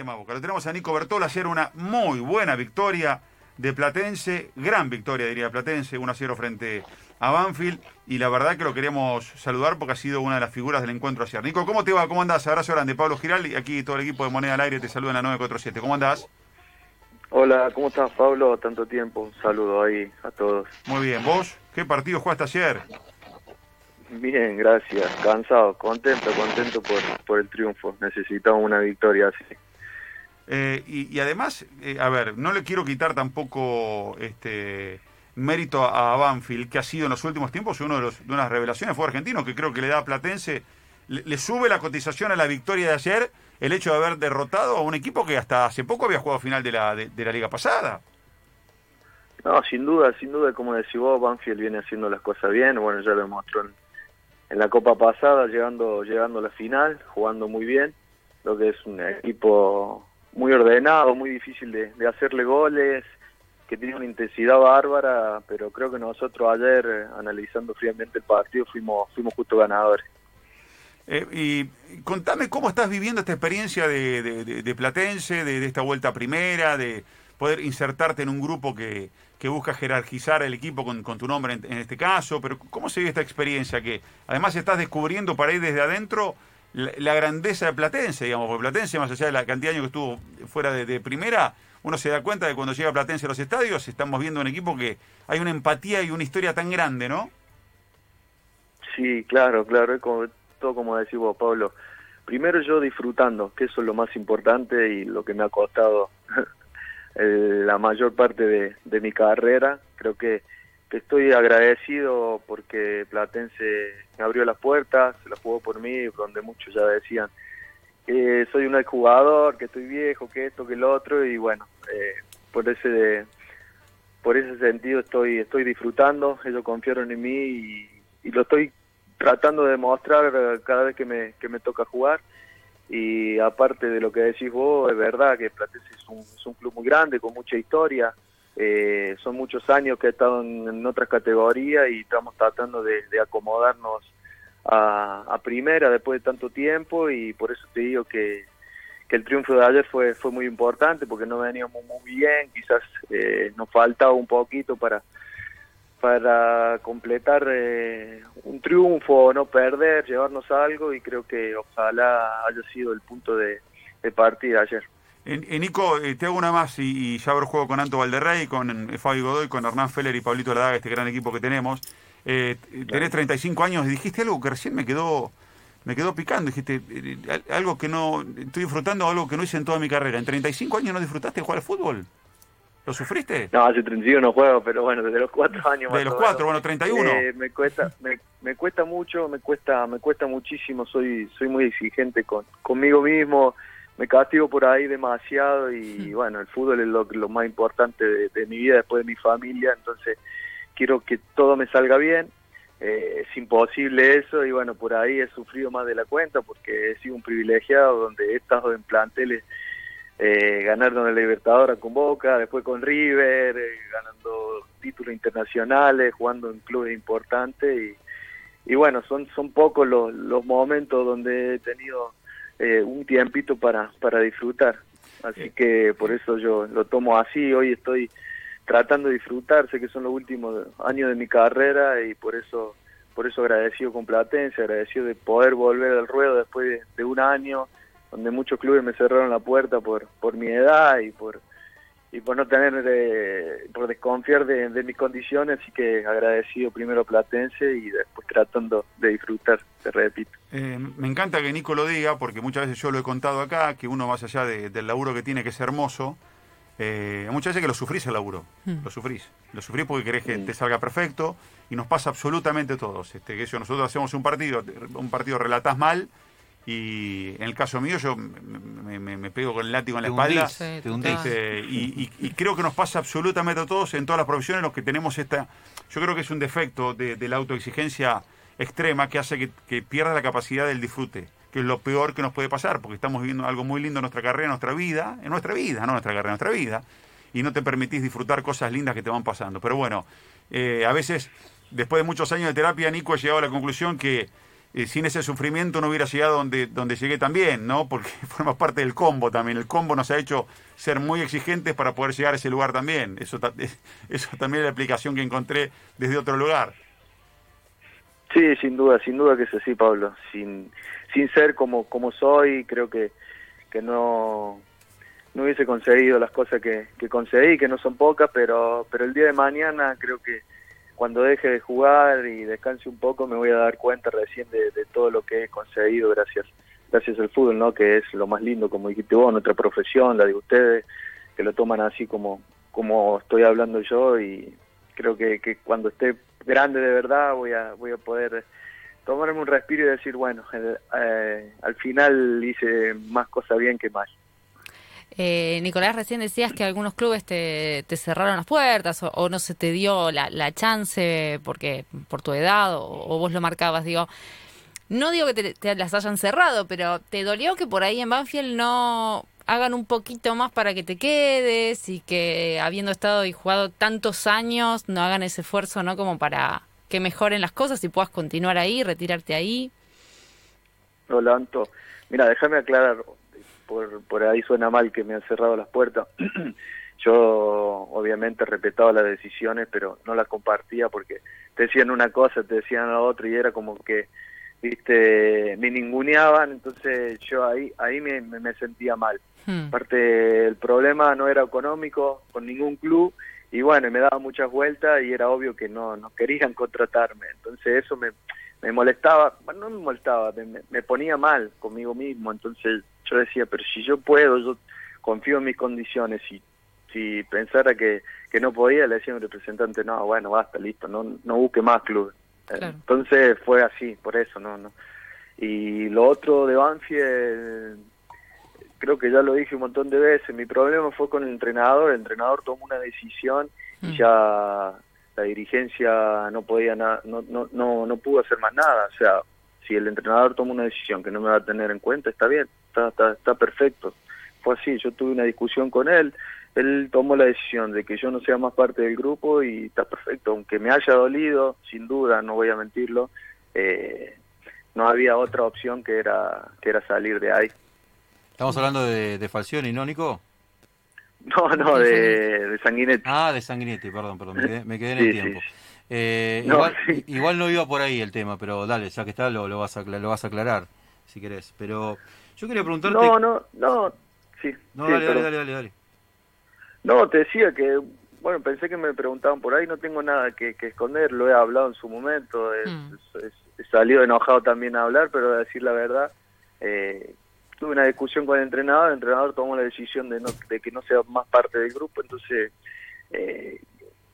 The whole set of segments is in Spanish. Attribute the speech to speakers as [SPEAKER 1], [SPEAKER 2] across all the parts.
[SPEAKER 1] tema Boca. Lo tenemos a Nico Bertola ayer una muy buena victoria de Platense, gran victoria diría Platense, 1 a 0 frente a Banfield y la verdad que lo queríamos saludar porque ha sido una de las figuras del encuentro ayer. Nico, ¿cómo te va? ¿Cómo andás? Abrazo grande, Pablo Giral y aquí todo el equipo de Moneda al Aire te saluda en la 947. ¿Cómo andás?
[SPEAKER 2] Hola, ¿cómo estás Pablo? Tanto tiempo, un saludo ahí a todos.
[SPEAKER 1] Muy bien, ¿vos? ¿Qué partido jugaste ayer?
[SPEAKER 2] Bien, gracias. Cansado, contento, contento por, por el triunfo. Necesitamos una victoria así.
[SPEAKER 1] Eh, y, además, eh, a ver, no le quiero quitar tampoco este mérito a, Banfield, que ha sido en los últimos tiempos uno de, los, de unas revelaciones, fue argentino, que creo que le da a Platense, le, sube la cotización a la victoria de ayer el hecho de haber derrotado a un equipo que hasta hace poco había jugado final de la, de, de la liga pasada.
[SPEAKER 2] No, sin duda, sin duda, como decís vos, Banfield viene haciendo las cosas bien, bueno, ya lo demostró en, en la Copa pasada, llegando, llegando a la final, jugando muy bien, lo que es un equipo muy ordenado, muy difícil de, de hacerle goles, que tiene una intensidad bárbara, pero creo que nosotros ayer, eh, analizando fríamente el partido, fuimos, fuimos justo ganadores.
[SPEAKER 1] Eh, y contame cómo estás viviendo esta experiencia de, de, Platense, de, esta vuelta primera, de poder insertarte en un grupo que, que busca jerarquizar el equipo con, con tu nombre en, este caso, pero ¿cómo se vive esta experiencia? Que además estás descubriendo para ir desde adentro la, grandeza de Platense, digamos, porque Platense, más allá de la cantidad de años que estuvo fuera de, de primera, uno se da cuenta de que cuando llega Platense a los estadios estamos viendo un equipo que hay una empatía y una historia tan grande, ¿no?
[SPEAKER 2] Sí, claro, claro, es como, todo como decís vos, Pablo. Primero yo disfrutando, que eso es lo más importante y lo que me ha costado la mayor parte de, de mi carrera. Creo que, que, estoy agradecido porque Platense abrió las puertas, se la jugó por mí, donde muchos ya decían que soy un jugador, que estoy viejo, que esto, que lo otro, y bueno, eh, por ese por ese sentido estoy estoy disfrutando, ellos confiaron en mí y, y lo estoy tratando de demostrar cada vez que me, que me toca jugar. Y aparte de lo que decís vos, es verdad que Platense es un, es un club muy grande, con mucha historia, eh, son muchos años que he estado en, otras categorías y estamos tratando de, acomodarnos a, a, primera después de tanto tiempo y por eso te digo que, que el triunfo de ayer fue, fue muy importante porque no veníamos muy bien, quizás eh, nos faltaba un poquito para para completar eh, un triunfo, no perder, llevarnos algo y creo que ojalá haya sido el punto de, de partida ayer.
[SPEAKER 1] Eh, eh, Nico, eh, te hago una más y, y ya haber juego con Anto Valderrey, con eh, Fabi Godoy, con Hernán Feller y Pablito Ladaga, este gran equipo que tenemos. Eh, claro. Tenés 35 años y dijiste algo que recién me quedó me quedó picando. Dijiste algo que no. Estoy disfrutando algo que no hice en toda mi carrera. ¿En 35 años no disfrutaste de jugar al fútbol? ¿Lo sufriste?
[SPEAKER 2] No, hace 31 no juego, pero bueno, desde los 4 años.
[SPEAKER 1] De los 4, bueno, 31.
[SPEAKER 2] Eh, me cuesta me, me, cuesta mucho, me cuesta me cuesta muchísimo, soy soy muy exigente con conmigo mismo, me castigo por ahí demasiado y sí. bueno, el fútbol es lo, lo más importante de, de, mi vida después de mi familia, entonces quiero que todo me salga bien. Eh, es imposible eso y bueno, por ahí he sufrido más de la cuenta porque he sido un privilegiado donde he estado en planteles eh, ganando la Libertadora con Boca, después con River, eh, ganando títulos internacionales, jugando en clubes importantes y, y bueno, son, son pocos los, los momentos donde he tenido eh, un tiempito para, para disfrutar. Así que por eso yo lo tomo así, hoy estoy tratando de disfrutar, sé que son los últimos años de mi carrera y por eso por eso agradecido con Platense, agradecido de poder volver al ruedo después de, de un año, donde muchos clubes me cerraron la puerta por por mi edad y por y por no tener eh, por desconfiar de, de, mis condiciones así que agradecido primero Platense y después tratando de disfrutar te repito
[SPEAKER 1] eh, me encanta que Nico lo diga porque muchas veces yo lo he contado acá que uno más allá de, del laburo que tiene que ser hermoso eh, muchas veces que lo sufrís el laburo, mm. lo sufrís. Lo sufrís porque querés que mm. te salga perfecto y nos pasa absolutamente a todos. Este, que eso, nosotros hacemos un partido, un partido relatás mal y en el caso mío yo me, me, me pego con el látigo en la espalda este, y, y, y, creo que nos pasa absolutamente a todos en todas las profesiones los que tenemos esta yo creo que es un defecto de, de la autoexigencia extrema que hace que, que pierda la capacidad del disfrute que es lo peor que nos puede pasar, porque estamos viviendo algo muy lindo en nuestra carrera, en nuestra vida, en nuestra vida, no nuestra carrera, en nuestra vida, y no te permitís disfrutar cosas lindas que te van pasando. Pero bueno, eh, a veces, después de muchos años de terapia, Nico ha llegado a la conclusión que, eh, sin ese sufrimiento no hubiera llegado donde, donde llegué también, ¿no? Porque forma parte del combo también. El combo nos ha hecho ser muy exigentes para poder llegar a ese lugar también. Eso, eso también es la explicación que encontré desde otro lugar.
[SPEAKER 2] Sí, sin duda, sin duda que es así, Pablo. Sin, sin ser como, como soy, creo que, que no, no hubiese conseguido las cosas que, que conseguí, que no son pocas, pero, pero el día de mañana creo que cuando deje de jugar y descanse un poco me voy a dar cuenta recién de, todo lo que he conseguido gracias gracias al fútbol, ¿no? Que es lo más lindo, como dijiste vos, nuestra profesión, la de ustedes, que lo toman así como como estoy hablando yo y creo que, que cuando esté grande de verdad voy a voy a poder tomarme un respiro y decir, bueno, eh, al final hice más cosas bien que mal.
[SPEAKER 3] Eh, Nicolás, recién decías que algunos clubes te, cerraron las puertas o, no se te dio la, chance porque por tu edad o, vos lo marcabas. Digo, no digo que te, las hayan cerrado, pero ¿te dolió que por ahí en Banfield no hagan un poquito más para que te quedes y que habiendo estado y jugado tantos años no hagan ese esfuerzo, ¿no? Como para que mejoren las cosas y puedas continuar ahí, retirarte ahí.
[SPEAKER 2] Hola, Anto. Mira, déjame aclarar por, por ahí suena mal que me han cerrado las puertas. Yo obviamente respetaba las decisiones, pero no las compartía porque te decían una cosa, te decían la otra y era como que, viste, me ninguneaban, entonces yo ahí ahí me, me sentía mal. Hmm. Aparte, el problema no era económico con ningún club y bueno, me daba muchas vueltas y era obvio que no, no querían contratarme. Entonces eso me, me molestaba, no me molestaba, me, ponía mal conmigo mismo, entonces yo decía, pero si yo puedo, yo confío en mis condiciones, y si pensara que, que no podía, le decía a mi representante, no, bueno, basta, listo, no, no busque más clubes. Entonces fue así, por eso, no, no. Y lo otro de Banfield, creo que ya lo dije un montón de veces, mi problema fue con el entrenador, el entrenador tomó una decisión y mm. ya la dirigencia no podía no, no, no, no pudo hacer más nada. O sea, si el entrenador toma una decisión que no me va a tener en cuenta, está bien, está, está, está perfecto. Fue así, yo tuve una discusión con él, él tomó la decisión de que yo no sea más parte del grupo y está perfecto, aunque me haya dolido, sin duda, no voy a mentirlo, eh, no había otra opción que era, que era salir de ahí.
[SPEAKER 4] Estamos hablando de, de Falcioni, ¿no, Nico?
[SPEAKER 2] No, no, de, de Sanguinetti.
[SPEAKER 4] Ah, de Sanguinetti, perdón, perdón, me quedé, en el tiempo. Eh, igual, igual, no iba por ahí el tema, pero dale, ya que está, lo, lo, vas, a, lo vas a aclarar, si querés. Pero yo quería preguntarte...
[SPEAKER 2] No, no, no, sí.
[SPEAKER 4] No, dale, dale, dale, dale,
[SPEAKER 2] No, te decía que, bueno, pensé que me preguntaban por ahí, no tengo nada que, que esconder, lo he hablado en su momento, mm. he salido enojado también a hablar, pero a decir la verdad, eh, tuve una discusión con el entrenador, el entrenador tomó la decisión de, no, de que no sea más parte del grupo, entonces eh,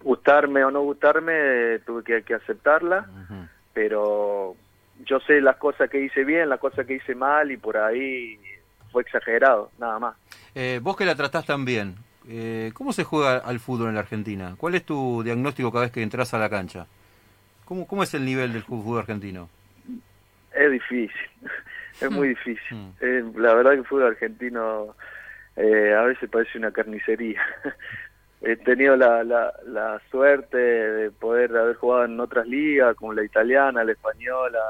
[SPEAKER 2] gustarme o no gustarme tuve que, que aceptarla, pero yo sé las cosas que hice bien, las cosas que hice mal y por ahí fue exagerado, nada más.
[SPEAKER 4] Eh, vos que la tratás tan bien, eh, ¿cómo se juega al fútbol en la Argentina? ¿Cuál es tu diagnóstico cada vez que entras a la cancha? ¿Cómo, cómo es el nivel del fútbol argentino?
[SPEAKER 2] Es difícil es muy difícil. Mm. Eh, la verdad que el fútbol argentino eh, a veces parece una carnicería. He tenido la, la, la, suerte de poder haber jugado en otras ligas, como la italiana, la española,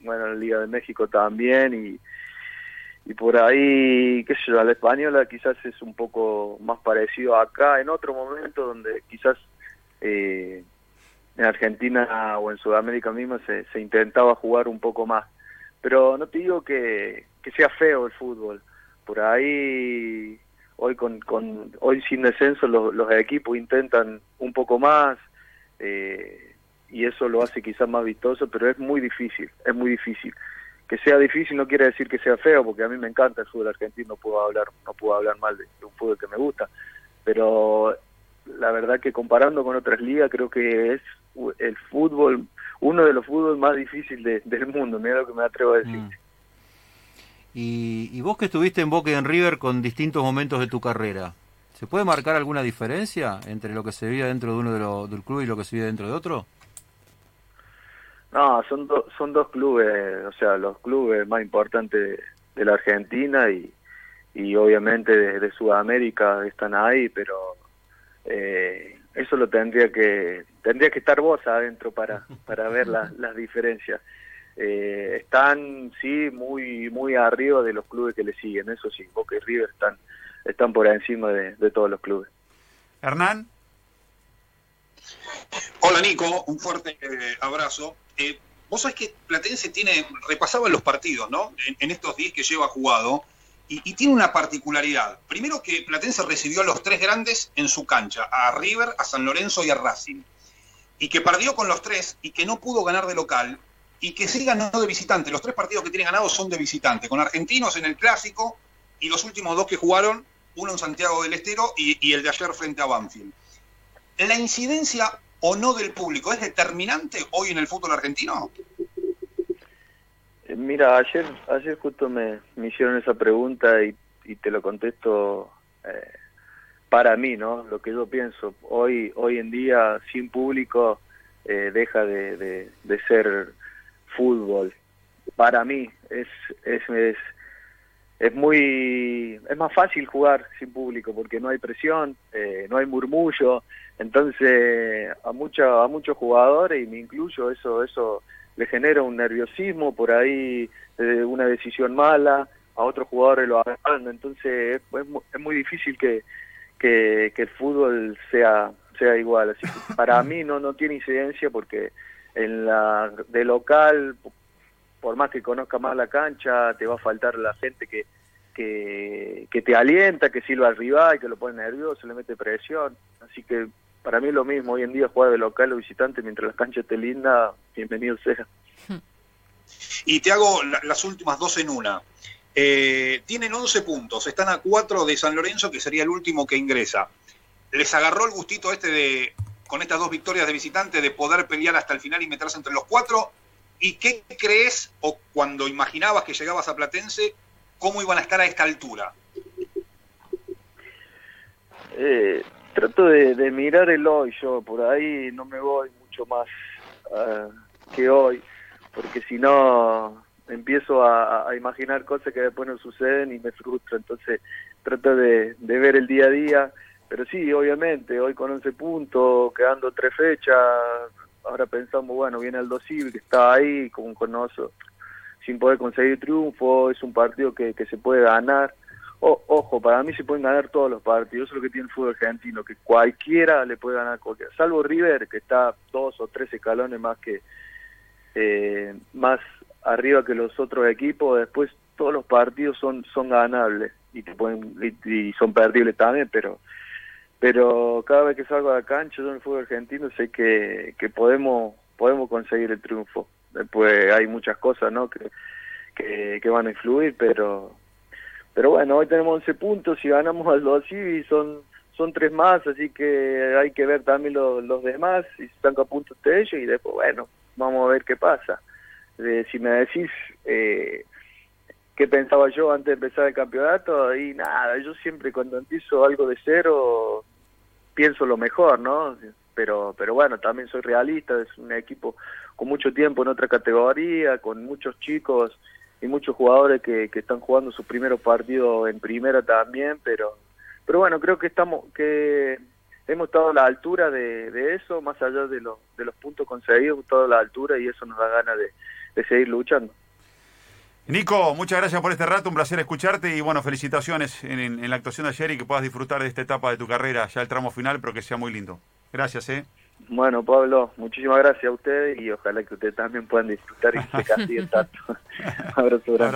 [SPEAKER 2] bueno, la Liga de México también, y, y por ahí, qué sé yo, la española quizás es un poco más parecido acá, en otro momento donde quizás eh, en Argentina o en Sudamérica misma se, se intentaba jugar un poco más pero no te digo que, que sea feo el fútbol. Por ahí, hoy con, con hoy sin descenso, los, los equipos intentan un poco más eh, y eso lo hace quizás más vistoso, pero es muy difícil, es muy difícil. Que sea difícil no quiere decir que sea feo, porque a mí me encanta el fútbol argentino, no puedo hablar, no puedo hablar mal de, un fútbol que me gusta, pero la verdad que comparando con otras ligas creo que es el fútbol uno de los fútbol más difíciles del mundo, mira lo que me atrevo a decir. Mm.
[SPEAKER 4] Y, y, vos que estuviste en Boca y en River con distintos momentos de tu carrera, ¿se puede marcar alguna diferencia entre lo que se vive dentro de uno de los, del club y lo que se vive dentro de otro?
[SPEAKER 2] No, son, son dos clubes, o sea, los clubes más importantes de la Argentina y, y obviamente de, Sudamérica están ahí, pero eh, eso lo tendría que tendría que estar vos adentro para para ver las diferencias eh, están sí muy muy arriba de los clubes que le siguen, eso sí, Boca y River están están por encima de, todos los clubes.
[SPEAKER 1] Hernán.
[SPEAKER 5] Hola Nico, un fuerte eh, abrazo. Eh, vos sabés que Platense tiene, repasaba los partidos, ¿no? En, estos días que lleva jugado, y, tiene una particularidad. Primero que Platense recibió a los tres grandes en su cancha, a River, a San Lorenzo y a Racing. Y que perdió con los tres y que no pudo ganar de local y que sí ganó de visitante. Los tres partidos que tiene ganados son de visitante, con argentinos en el clásico y los últimos dos que jugaron, uno en Santiago del Estero y, el de ayer frente a Banfield. ¿La incidencia o no del público es determinante hoy en el fútbol argentino?
[SPEAKER 2] Eh, mira, ayer, ayer justo me, hicieron esa pregunta y, te lo contesto eh, para mí, ¿no? Lo que yo pienso. Hoy, hoy en día, sin público, eh, deja de ser fútbol. Para mí es, es, es, muy es más fácil jugar sin público porque no hay presión, eh, no hay murmullo, entonces a mucha, a muchos jugadores y me incluyo eso eso le genera un nerviosismo por ahí eh, una decisión mala, a otros jugadores lo hagan, entonces es, es muy difícil que, que, que el fútbol sea sea igual, así que para mí no no tiene incidencia porque en la de local, por más que conozca más la cancha, te va a faltar la gente que, que, te alienta, que silba al rival, que lo pone nervioso, le mete presión. Así que para mí es lo mismo, hoy en día jugar de local o visitante mientras la cancha esté linda, bienvenido sea.
[SPEAKER 5] Y te hago las últimas dos en una. Eh, tienen 11 puntos, están a 4 de San Lorenzo, que sería el último que ingresa. Les agarró el gustito este de con estas dos victorias de visitante de poder pelear hasta el final y meterse entre los cuatro. ¿Y qué crees o cuando imaginabas que llegabas a Platense, cómo iban a estar a esta altura?
[SPEAKER 2] Eh, trato de, mirar el hoy yo, por ahí no me voy mucho más ah, que hoy, porque si no empiezo a, imaginar cosas que después no suceden y me frustro, entonces trato de ver el día a día pero sí, obviamente, hoy con 11 puntos, quedando tres fechas, ahora pensamos, bueno, viene el Civil que está ahí con, con nosotros, sin poder conseguir triunfo, es un partido que, que se puede ganar. ojo, para mí se pueden ganar todos los partidos, eso es lo que tiene el fútbol argentino, que cualquiera le puede ganar cualquiera, salvo River, que está dos o tres escalones más que eh, más arriba que los otros equipos, después todos los partidos son son ganables y te pueden y son perdibles también, pero pero cada vez que salgo a la cancha yo en el fútbol argentino sé que, que podemos podemos conseguir el triunfo. Después hay muchas cosas no que, que, van a influir pero pero bueno hoy tenemos 11 puntos y ganamos al 2 y son son tres más así que hay que ver también los demás y están a punto de ellos y después bueno vamos a ver qué pasa. Eh, si me decís eh, qué pensaba yo antes de empezar el campeonato y nada, yo siempre cuando empiezo algo de cero pienso lo mejor, ¿no? Pero, pero bueno, también soy realista, es un equipo con mucho tiempo en otra categoría, con muchos chicos y muchos jugadores que, que están jugando sus primeros partidos en primera también, pero, pero bueno, creo que estamos, que hemos estado a la altura de, de eso, más allá de, lo, de los puntos conseguidos, hemos estado a la altura y eso nos da ganas de, de seguir luchando.
[SPEAKER 1] Nico, muchas gracias por este rato, un placer escucharte y bueno, felicitaciones en, la actuación de ayer y que puedas disfrutar de esta etapa de tu carrera, ya el tramo final, pero que sea muy lindo. Gracias, ¿eh?
[SPEAKER 2] Bueno, Pablo, muchísimas gracias a ustedes y ojalá que ustedes también puedan disfrutar y se castiguen tanto. abrazo grande.